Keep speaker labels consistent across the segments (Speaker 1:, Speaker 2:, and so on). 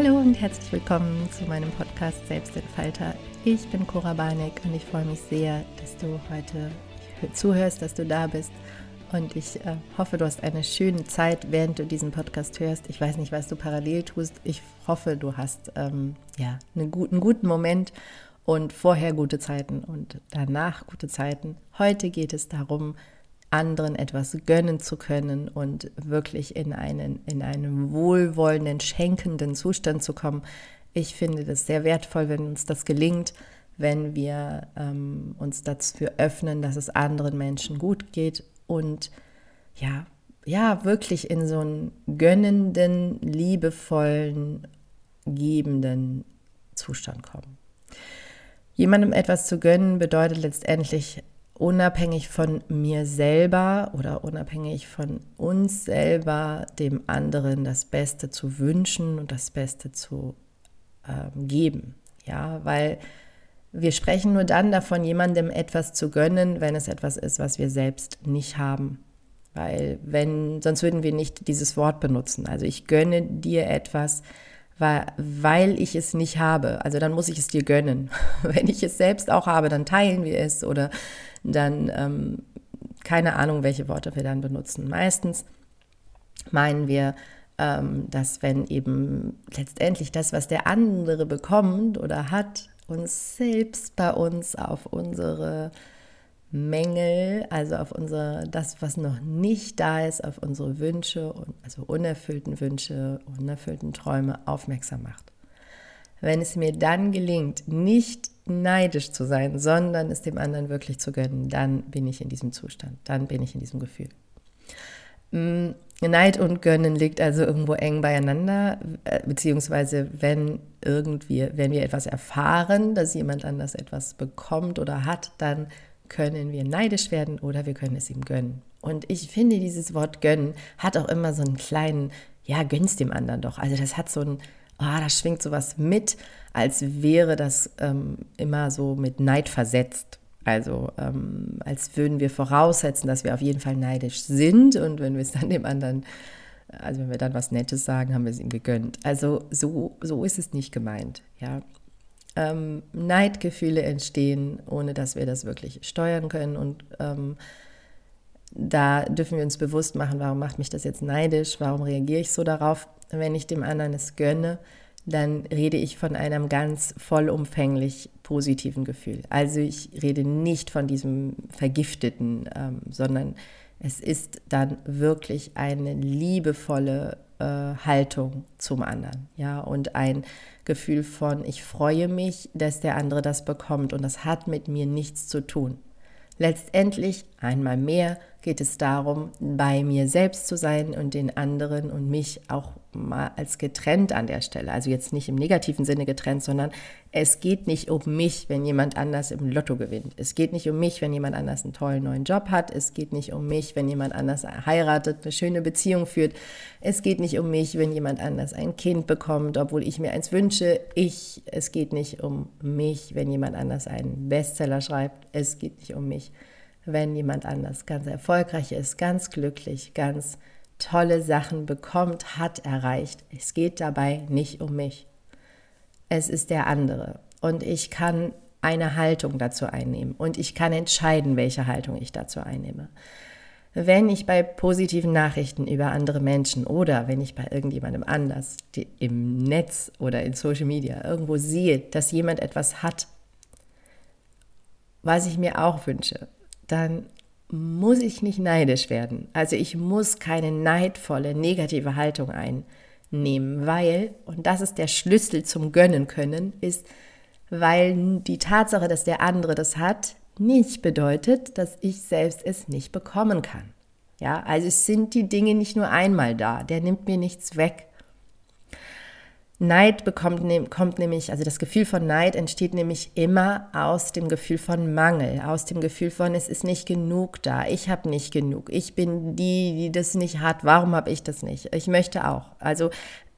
Speaker 1: Hallo und herzlich willkommen zu meinem Podcast Selbstentfalter. Ich bin Cora Barneck und ich freue mich sehr, dass du heute zuhörst, dass du da bist. Und ich äh, hoffe, du hast eine schöne Zeit, während du diesen Podcast hörst. Ich weiß nicht, was du parallel tust. Ich hoffe, du hast ähm, ja, einen guten, einen guten Moment und vorher gute Zeiten und danach gute Zeiten. Heute geht es darum, anderen etwas gönnen zu können und wirklich in einen, in einen wohlwollenden, schenkenden Zustand zu kommen. Ich finde das sehr wertvoll, wenn uns das gelingt, wenn wir ähm, uns dafür öffnen, dass es anderen Menschen gut geht und ja, ja, wirklich in so einen gönnenden, liebevollen, gebenden Zustand kommen. Jemandem etwas zu gönnen bedeutet letztendlich unabhängig von mir selber oder unabhängig von uns selber dem anderen das Beste zu wünschen und das Beste zu ähm, geben. Ja, weil wir sprechen nur dann davon, jemandem etwas zu gönnen, wenn es etwas ist, was wir selbst nicht haben. Weil wenn, sonst würden wir nicht dieses Wort benutzen. Also ich gönne dir etwas, weil, ich es nicht habe. Also dann muss ich es dir gönnen. Wenn ich es selbst auch habe, dann teilen wir es oder dann ähm, keine Ahnung, welche Worte wir dann benutzen. Meistens meinen wir, ähm, dass wenn eben letztendlich das, was der andere bekommt oder hat, uns selbst bei uns auf unsere Mängel, also auf unsere, das, was noch nicht da ist, auf unsere Wünsche, also unerfüllten Wünsche, unerfüllten Träume aufmerksam macht. Wenn es mir dann gelingt, nicht neidisch zu sein, sondern es dem anderen wirklich zu gönnen, dann bin ich in diesem Zustand, dann bin ich in diesem Gefühl. Mm, Neid und Gönnen liegt also irgendwo eng beieinander, äh, beziehungsweise wenn irgendwie, wenn wir etwas erfahren, dass jemand anders etwas bekommt oder hat, dann können wir neidisch werden oder wir können es ihm gönnen. Und ich finde, dieses Wort gönnen hat auch immer so einen kleinen, ja, gönnst dem anderen doch. Also das hat so ein, ah, da schwingt sowas mit, als wäre das ähm, immer so mit Neid versetzt. Also ähm, als würden wir voraussetzen, dass wir auf jeden Fall neidisch sind und wenn wir es dann dem anderen, also wenn wir dann was Nettes sagen, haben wir es ihm gegönnt. Also so, so ist es nicht gemeint. Ja. Ähm, Neidgefühle entstehen, ohne dass wir das wirklich steuern können. Und ähm, da dürfen wir uns bewusst machen, warum macht mich das jetzt neidisch, warum reagiere ich so darauf, wenn ich dem anderen es gönne dann rede ich von einem ganz vollumfänglich positiven Gefühl. Also ich rede nicht von diesem vergifteten, ähm, sondern es ist dann wirklich eine liebevolle äh, Haltung zum anderen, ja, und ein Gefühl von, ich freue mich, dass der andere das bekommt und das hat mit mir nichts zu tun. Letztendlich, einmal mehr, geht es darum, bei mir selbst zu sein und den anderen und mich auch mal als getrennt an der Stelle. Also jetzt nicht im negativen Sinne getrennt, sondern es geht nicht um mich, wenn jemand anders im Lotto gewinnt. Es geht nicht um mich, wenn jemand anders einen tollen neuen Job hat. Es geht nicht um mich, wenn jemand anders heiratet, eine schöne Beziehung führt. Es geht nicht um mich, wenn jemand anders ein Kind bekommt, obwohl ich mir eins wünsche. Ich, es geht nicht um mich, wenn jemand anders einen Bestseller schreibt. Es geht nicht um mich, wenn jemand anders ganz erfolgreich ist, ganz glücklich, ganz tolle Sachen bekommt, hat, erreicht. Es geht dabei nicht um mich. Es ist der andere. Und ich kann eine Haltung dazu einnehmen. Und ich kann entscheiden, welche Haltung ich dazu einnehme. Wenn ich bei positiven Nachrichten über andere Menschen oder wenn ich bei irgendjemandem anders im Netz oder in Social Media irgendwo sehe, dass jemand etwas hat, was ich mir auch wünsche, dann muss ich nicht neidisch werden. Also ich muss keine neidvolle, negative Haltung einnehmen, weil, und das ist der Schlüssel zum Gönnen können, ist, weil die Tatsache, dass der andere das hat, nicht bedeutet, dass ich selbst es nicht bekommen kann. Ja, also es sind die Dinge nicht nur einmal da, der nimmt mir nichts weg. Neid bekommt, ne, kommt nämlich, also das Gefühl von Neid entsteht nämlich immer aus dem Gefühl von Mangel, aus dem Gefühl von, es ist nicht genug da, ich habe nicht genug, ich bin die, die das nicht hat, warum habe ich das nicht? Ich möchte auch. Also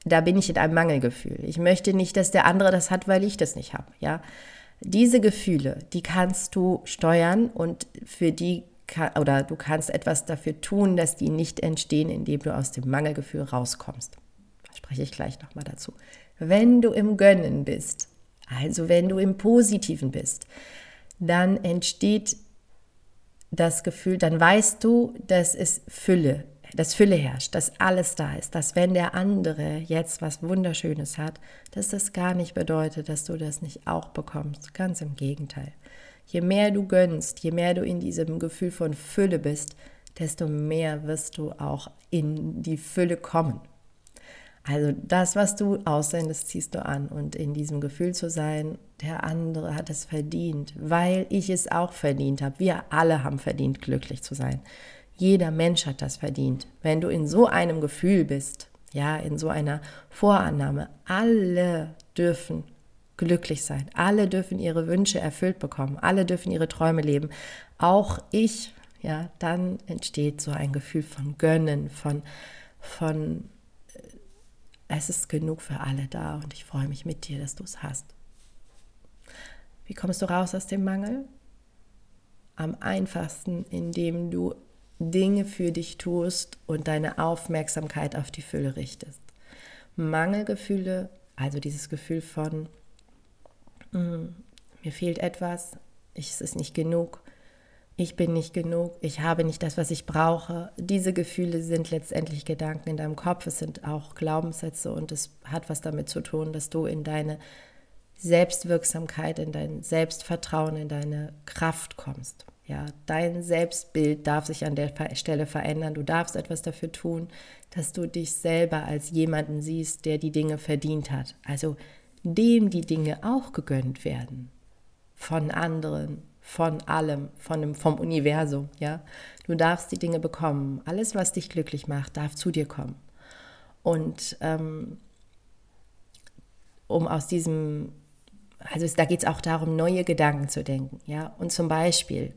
Speaker 1: da bin ich in einem Mangelgefühl. Ich möchte nicht, dass der andere das hat, weil ich das nicht habe. Ja, diese Gefühle, die kannst du steuern und für die oder du kannst etwas dafür tun, dass die nicht entstehen, indem du aus dem Mangelgefühl rauskommst. Spreche ich gleich nochmal dazu. Wenn du im Gönnen bist, also wenn du im Positiven bist, dann entsteht das Gefühl, dann weißt du, dass es Fülle, dass Fülle herrscht, dass alles da ist, dass wenn der andere jetzt was Wunderschönes hat, dass das gar nicht bedeutet, dass du das nicht auch bekommst. Ganz im Gegenteil. Je mehr du gönnst, je mehr du in diesem Gefühl von Fülle bist, desto mehr wirst du auch in die Fülle kommen. Also das, was du aussendest, ziehst du an. Und in diesem Gefühl zu sein, der andere hat es verdient, weil ich es auch verdient habe. Wir alle haben verdient, glücklich zu sein. Jeder Mensch hat das verdient. Wenn du in so einem Gefühl bist, ja, in so einer Vorannahme, alle dürfen glücklich sein. Alle dürfen ihre Wünsche erfüllt bekommen. Alle dürfen ihre Träume leben. Auch ich, ja, dann entsteht so ein Gefühl von Gönnen, von, von es ist genug für alle da und ich freue mich mit dir, dass du es hast. Wie kommst du raus aus dem Mangel? Am einfachsten, indem du Dinge für dich tust und deine Aufmerksamkeit auf die Fülle richtest. Mangelgefühle, also dieses Gefühl von, mm, mir fehlt etwas, es ist nicht genug, ich bin nicht genug, ich habe nicht das, was ich brauche. Diese Gefühle sind letztendlich Gedanken in deinem Kopf, es sind auch Glaubenssätze und es hat was damit zu tun, dass du in deine Selbstwirksamkeit, in dein Selbstvertrauen, in deine Kraft kommst. Ja, dein Selbstbild darf sich an der Stelle verändern. Du darfst etwas dafür tun, dass du dich selber als jemanden siehst, der die Dinge verdient hat. Also dem die Dinge auch gegönnt werden von anderen, von allem, von dem, vom Universum, ja. Du darfst die Dinge bekommen. Alles, was dich glücklich macht, darf zu dir kommen. Und ähm, um aus diesem, also da geht es auch darum, neue Gedanken zu denken, ja. Und zum Beispiel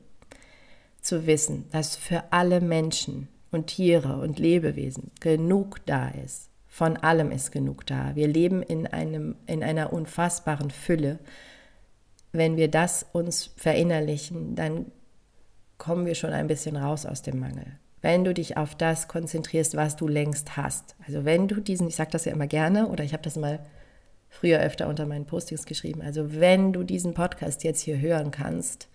Speaker 1: zu wissen, dass für alle Menschen und Tiere und Lebewesen genug da ist. Von allem ist genug da. Wir leben in, einem, in einer unfassbaren Fülle wenn wir das uns verinnerlichen, dann kommen wir schon ein bisschen raus aus dem Mangel. Wenn du dich auf das konzentrierst, was du längst hast. Also wenn du diesen, ich sage das ja immer gerne, oder ich habe das mal früher öfter unter meinen Postings geschrieben, also wenn du diesen Podcast jetzt hier hören kannst,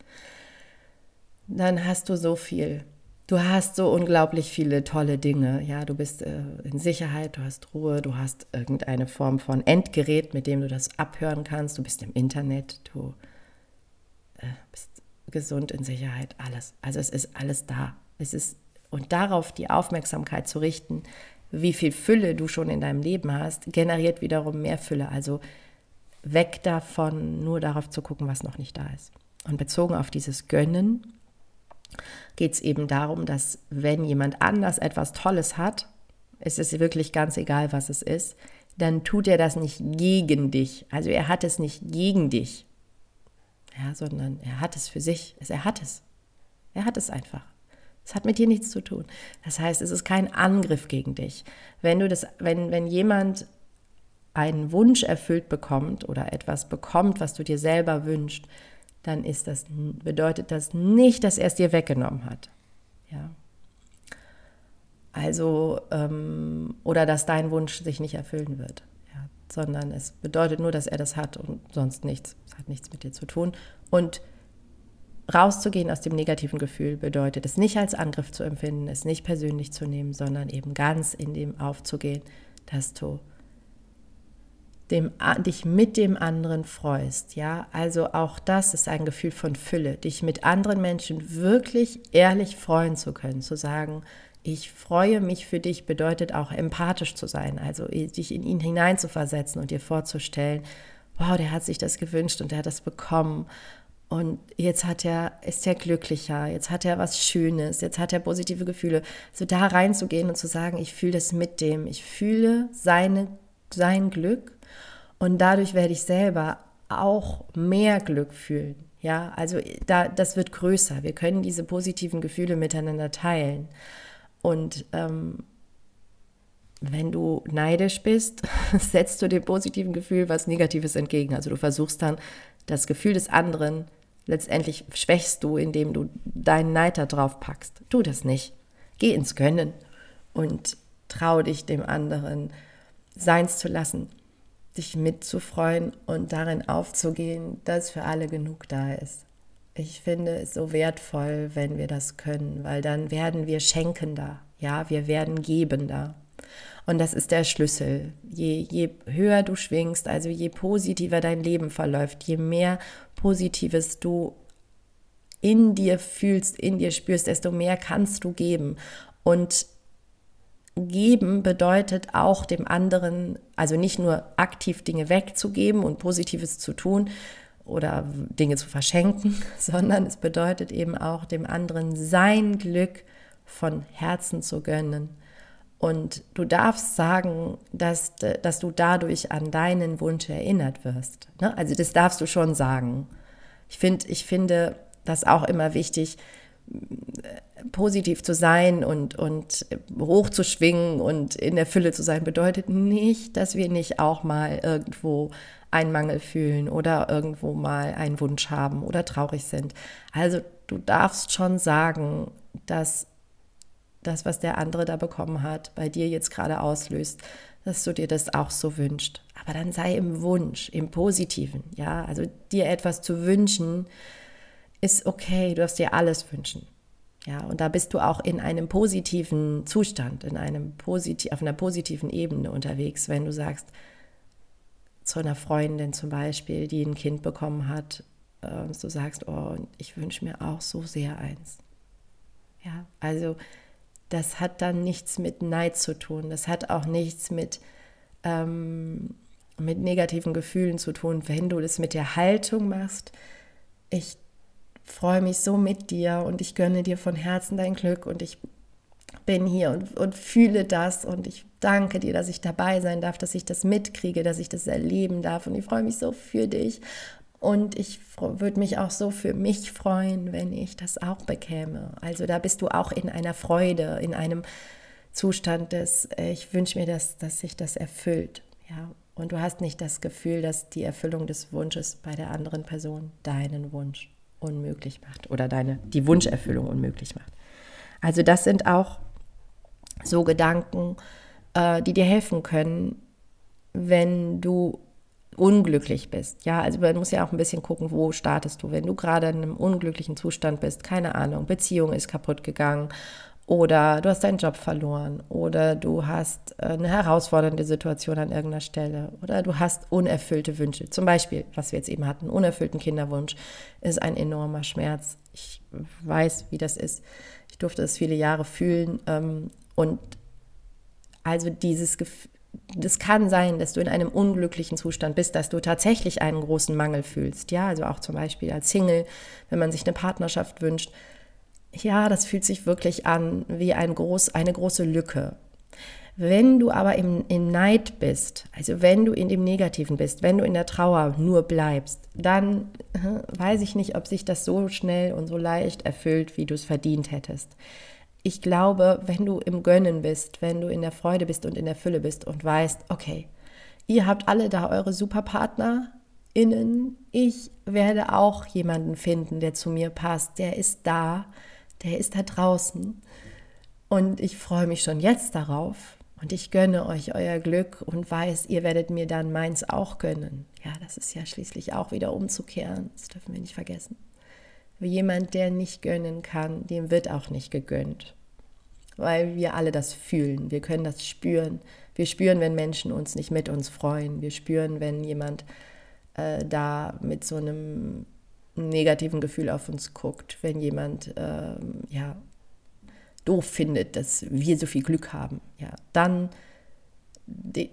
Speaker 1: dann hast du so viel. Du hast so unglaublich viele tolle Dinge. Ja, du bist äh, in Sicherheit, du hast Ruhe, du hast irgendeine Form von Endgerät, mit dem du das abhören kannst. Du bist im Internet, du äh, bist gesund, in Sicherheit, alles. Also es ist alles da. Es ist und darauf die Aufmerksamkeit zu richten, wie viel Fülle du schon in deinem Leben hast, generiert wiederum mehr Fülle. Also weg davon, nur darauf zu gucken, was noch nicht da ist. Und bezogen auf dieses Gönnen geht es eben darum, dass wenn jemand anders etwas Tolles hat, es ist wirklich ganz egal, was es ist, dann tut er das nicht gegen dich. Also er hat es nicht gegen dich, ja, sondern er hat es für sich. Er hat es. Er hat es einfach. Es hat mit dir nichts zu tun. Das heißt, es ist kein Angriff gegen dich. Wenn du das, wenn, wenn jemand einen Wunsch erfüllt bekommt oder etwas bekommt, was du dir selber wünschst, dann ist das, bedeutet das nicht, dass er es dir weggenommen hat. Ja. Also, ähm, oder dass dein Wunsch sich nicht erfüllen wird sondern es bedeutet nur, dass er das hat und sonst nichts. Es hat nichts mit dir zu tun. Und rauszugehen aus dem negativen Gefühl bedeutet es nicht als Angriff zu empfinden, es nicht persönlich zu nehmen, sondern eben ganz in dem aufzugehen, dass du dem, dich mit dem anderen freust. Ja, also auch das ist ein Gefühl von Fülle, dich mit anderen Menschen wirklich ehrlich freuen zu können, zu sagen, ich freue mich für dich bedeutet auch empathisch zu sein, also dich in ihn hineinzuversetzen und dir vorzustellen, wow, der hat sich das gewünscht und der hat das bekommen. Und jetzt hat er, ist er glücklicher, jetzt hat er was Schönes, jetzt hat er positive Gefühle. So da reinzugehen und zu sagen, ich fühle das mit dem, ich fühle seine, sein Glück und dadurch werde ich selber auch mehr Glück fühlen. Ja, also da, das wird größer. Wir können diese positiven Gefühle miteinander teilen. Und ähm, wenn du neidisch bist, setzt du dem positiven Gefühl was Negatives entgegen. Also du versuchst dann das Gefühl des anderen, letztendlich schwächst du, indem du deinen Neid da drauf packst. Tu das nicht. Geh ins Gönnen und trau dich dem anderen seins zu lassen, dich mitzufreuen und darin aufzugehen, dass für alle genug da ist. Ich finde es so wertvoll, wenn wir das können, weil dann werden wir schenkender, ja, wir werden gebender. Und das ist der Schlüssel. Je, je höher du schwingst, also je positiver dein Leben verläuft, je mehr Positives du in dir fühlst, in dir spürst, desto mehr kannst du geben. Und geben bedeutet auch dem anderen, also nicht nur aktiv Dinge wegzugeben und Positives zu tun oder Dinge zu verschenken, sondern es bedeutet eben auch dem anderen sein Glück von Herzen zu gönnen. Und du darfst sagen, dass, dass du dadurch an deinen Wunsch erinnert wirst. Ne? Also das darfst du schon sagen. Ich, find, ich finde das auch immer wichtig, positiv zu sein und, und hoch zu schwingen und in der Fülle zu sein, bedeutet nicht, dass wir nicht auch mal irgendwo einen Mangel fühlen oder irgendwo mal einen Wunsch haben oder traurig sind. Also du darfst schon sagen, dass das, was der andere da bekommen hat, bei dir jetzt gerade auslöst, dass du dir das auch so wünschst. Aber dann sei im Wunsch, im Positiven, ja. Also dir etwas zu wünschen, ist okay. Du darfst dir alles wünschen. Ja, und da bist du auch in einem positiven Zustand, in einem posit auf einer positiven Ebene unterwegs, wenn du sagst, zu einer Freundin zum Beispiel, die ein Kind bekommen hat, äh, du sagst, oh, ich wünsche mir auch so sehr eins. Ja, also das hat dann nichts mit Neid zu tun. Das hat auch nichts mit, ähm, mit negativen Gefühlen zu tun. Wenn du das mit der Haltung machst, ich freue mich so mit dir und ich gönne dir von Herzen dein Glück und ich bin hier und, und fühle das und ich danke dir, dass ich dabei sein darf, dass ich das mitkriege, dass ich das erleben darf und ich freue mich so für dich und ich würde mich auch so für mich freuen, wenn ich das auch bekäme. Also da bist du auch in einer Freude, in einem Zustand des, äh, ich wünsche mir, dass, dass sich das erfüllt. Ja? Und du hast nicht das Gefühl, dass die Erfüllung des Wunsches bei der anderen Person deinen Wunsch unmöglich macht oder deine, die Wunscherfüllung unmöglich macht. Also das sind auch so Gedanken, äh, die dir helfen können, wenn du unglücklich bist. Ja, also man muss ja auch ein bisschen gucken, wo startest du. Wenn du gerade in einem unglücklichen Zustand bist, keine Ahnung, Beziehung ist kaputt gegangen oder du hast deinen Job verloren oder du hast eine herausfordernde Situation an irgendeiner Stelle oder du hast unerfüllte Wünsche. Zum Beispiel, was wir jetzt eben hatten, unerfüllten Kinderwunsch ist ein enormer Schmerz. Ich weiß, wie das ist. Ich durfte es viele Jahre fühlen ähm, und also dieses Gefühl, das kann sein, dass du in einem unglücklichen Zustand bist, dass du tatsächlich einen großen Mangel fühlst. Ja, also auch zum Beispiel als Single, wenn man sich eine Partnerschaft wünscht. Ja, das fühlt sich wirklich an wie ein groß, eine große Lücke. Wenn du aber im, im Neid bist, also wenn du in dem Negativen bist, wenn du in der Trauer nur bleibst, dann weiß ich nicht, ob sich das so schnell und so leicht erfüllt, wie du es verdient hättest ich glaube, wenn du im Gönnen bist, wenn du in der Freude bist und in der Fülle bist und weißt, okay, ihr habt alle da eure SuperpartnerInnen, ich werde auch jemanden finden, der zu mir passt, der ist da, der ist da draußen und ich freue mich schon jetzt darauf und ich gönne euch euer Glück und weiß, ihr werdet mir dann meins auch gönnen. Ja, das ist ja schließlich auch wieder umzukehren, das dürfen wir nicht vergessen. Jemand, der nicht gönnen kann, dem wird auch nicht gegönnt, weil wir alle das fühlen. Wir können das spüren. Wir spüren, wenn Menschen uns nicht mit uns freuen. Wir spüren, wenn jemand äh, da mit so einem negativen Gefühl auf uns guckt, wenn jemand äh, ja doof findet, dass wir so viel Glück haben. Ja, dann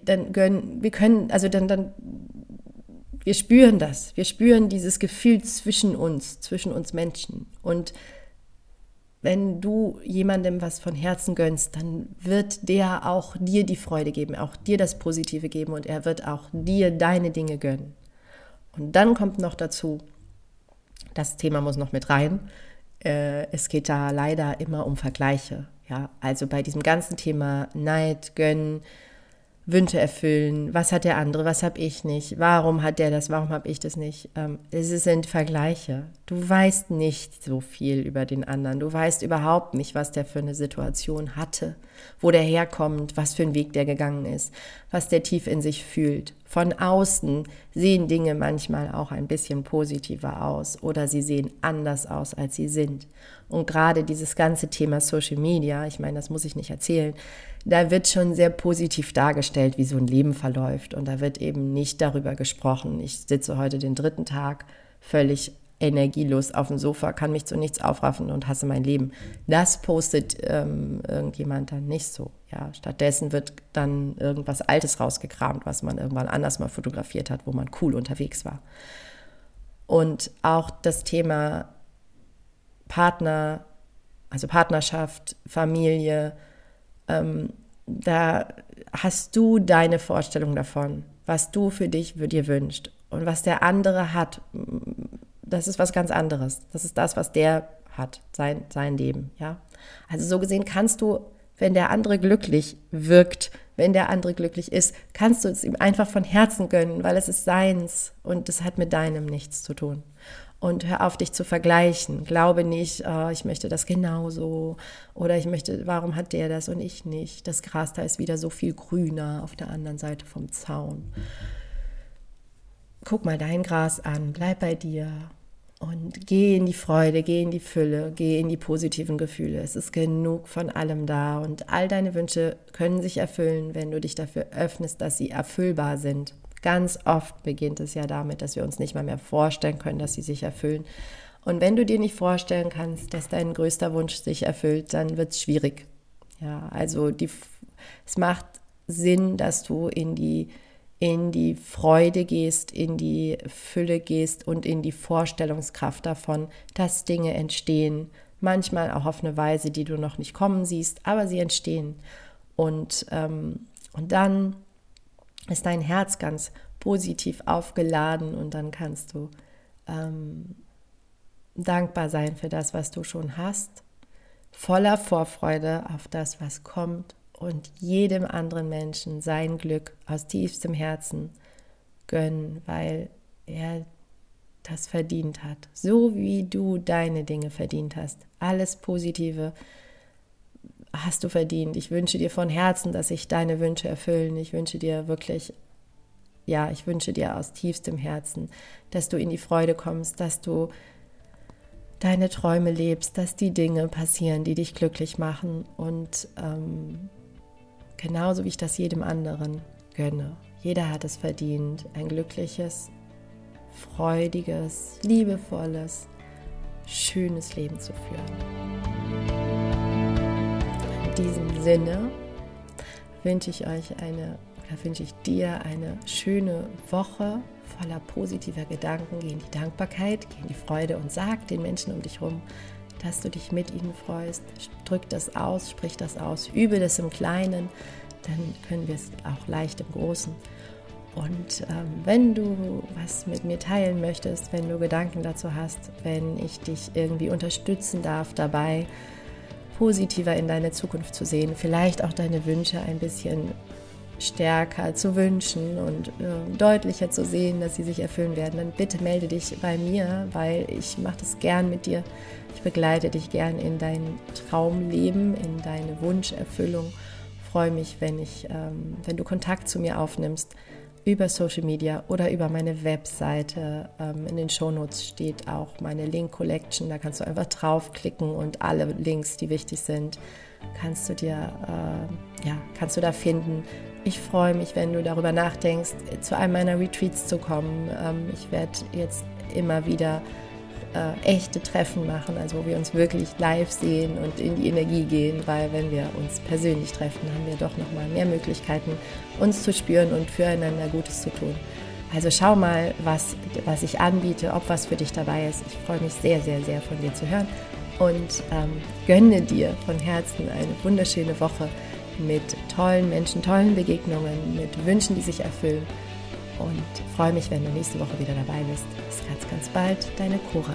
Speaker 1: dann gönnen wir können also dann dann wir spüren das. Wir spüren dieses Gefühl zwischen uns, zwischen uns Menschen. Und wenn du jemandem was von Herzen gönnst, dann wird der auch dir die Freude geben, auch dir das Positive geben und er wird auch dir deine Dinge gönnen. Und dann kommt noch dazu, das Thema muss noch mit rein, äh, es geht da leider immer um Vergleiche. Ja, also bei diesem ganzen Thema Neid, Gönnen, Wünsche erfüllen. Was hat der andere? Was habe ich nicht? Warum hat der das? Warum habe ich das nicht? Ähm, es sind Vergleiche. Du weißt nicht so viel über den anderen. Du weißt überhaupt nicht, was der für eine Situation hatte, wo der herkommt, was für einen Weg der gegangen ist, was der tief in sich fühlt. Von außen sehen Dinge manchmal auch ein bisschen positiver aus oder sie sehen anders aus, als sie sind. Und gerade dieses ganze Thema Social Media, ich meine, das muss ich nicht erzählen, da wird schon sehr positiv dargestellt, wie so ein Leben verläuft. Und da wird eben nicht darüber gesprochen. Ich sitze heute den dritten Tag völlig energielos auf dem Sofa, kann mich zu nichts aufraffen und hasse mein Leben. Das postet ähm, irgendjemand dann nicht so. Ja, stattdessen wird dann irgendwas Altes rausgekramt, was man irgendwann anders mal fotografiert hat, wo man cool unterwegs war. Und auch das Thema Partner, also Partnerschaft, Familie, ähm, da hast du deine Vorstellung davon, was du für dich dir wünscht und was der andere hat das ist was ganz anderes. Das ist das, was der hat, sein, sein Leben, ja. Also so gesehen kannst du, wenn der andere glücklich wirkt, wenn der andere glücklich ist, kannst du es ihm einfach von Herzen gönnen, weil es ist seins und es hat mit deinem nichts zu tun. Und hör auf, dich zu vergleichen. Glaube nicht, oh, ich möchte das genauso oder ich möchte, warum hat der das und ich nicht? Das Gras da ist wieder so viel grüner auf der anderen Seite vom Zaun. Guck mal dein Gras an, bleib bei dir und geh in die Freude, geh in die Fülle, geh in die positiven Gefühle. Es ist genug von allem da und all deine Wünsche können sich erfüllen, wenn du dich dafür öffnest, dass sie erfüllbar sind. Ganz oft beginnt es ja damit, dass wir uns nicht mal mehr vorstellen können, dass sie sich erfüllen. Und wenn du dir nicht vorstellen kannst, dass dein größter Wunsch sich erfüllt, dann wird es schwierig. Ja, also die, es macht Sinn, dass du in die in die Freude gehst, in die Fülle gehst und in die Vorstellungskraft davon, dass Dinge entstehen. Manchmal auch auf eine Weise, die du noch nicht kommen siehst, aber sie entstehen. Und, ähm, und dann ist dein Herz ganz positiv aufgeladen und dann kannst du ähm, dankbar sein für das, was du schon hast, voller Vorfreude auf das, was kommt und jedem anderen Menschen sein Glück aus tiefstem Herzen gönnen, weil er das verdient hat. So wie du deine Dinge verdient hast. Alles Positive hast du verdient. Ich wünsche dir von Herzen, dass sich deine Wünsche erfüllen. Ich wünsche dir wirklich, ja, ich wünsche dir aus tiefstem Herzen, dass du in die Freude kommst, dass du deine Träume lebst, dass die Dinge passieren, die dich glücklich machen und ähm, genauso wie ich das jedem anderen gönne. Jeder hat es verdient, ein glückliches, freudiges, liebevolles, schönes Leben zu führen. In diesem Sinne wünsche ich euch eine, oder wünsche ich dir eine schöne Woche voller positiver Gedanken. Geh in die Dankbarkeit, geh in die Freude und sag den Menschen um dich herum, dass du dich mit ihnen freust. Drück das aus, sprich das aus, übe das im Kleinen, dann können wir es auch leicht im Großen. Und ähm, wenn du was mit mir teilen möchtest, wenn du Gedanken dazu hast, wenn ich dich irgendwie unterstützen darf dabei, positiver in deine Zukunft zu sehen, vielleicht auch deine Wünsche ein bisschen stärker zu wünschen und äh, deutlicher zu sehen, dass sie sich erfüllen werden, dann bitte melde dich bei mir, weil ich mache das gern mit dir. Ich begleite dich gern in dein Traumleben, in deine Wunscherfüllung. Freue mich, wenn ich, ähm, wenn du Kontakt zu mir aufnimmst über Social Media oder über meine Webseite. Ähm, in den Shownotes steht auch meine Link Collection. Da kannst du einfach draufklicken und alle Links, die wichtig sind, kannst du dir, äh, ja, kannst du da finden. Ich freue mich, wenn du darüber nachdenkst, zu einem meiner Retreats zu kommen. Ähm, ich werde jetzt immer wieder äh, echte Treffen machen, also wo wir uns wirklich live sehen und in die Energie gehen, weil wenn wir uns persönlich treffen, haben wir doch noch mal mehr Möglichkeiten, uns zu spüren und füreinander Gutes zu tun. Also schau mal, was, was ich anbiete, ob was für dich dabei ist. Ich freue mich sehr, sehr, sehr von dir zu hören und ähm, gönne dir von Herzen eine wunderschöne Woche mit tollen Menschen, tollen Begegnungen, mit Wünschen, die sich erfüllen und freue mich, wenn du nächste Woche wieder dabei bist. Bis ganz, ganz bald, deine Cora.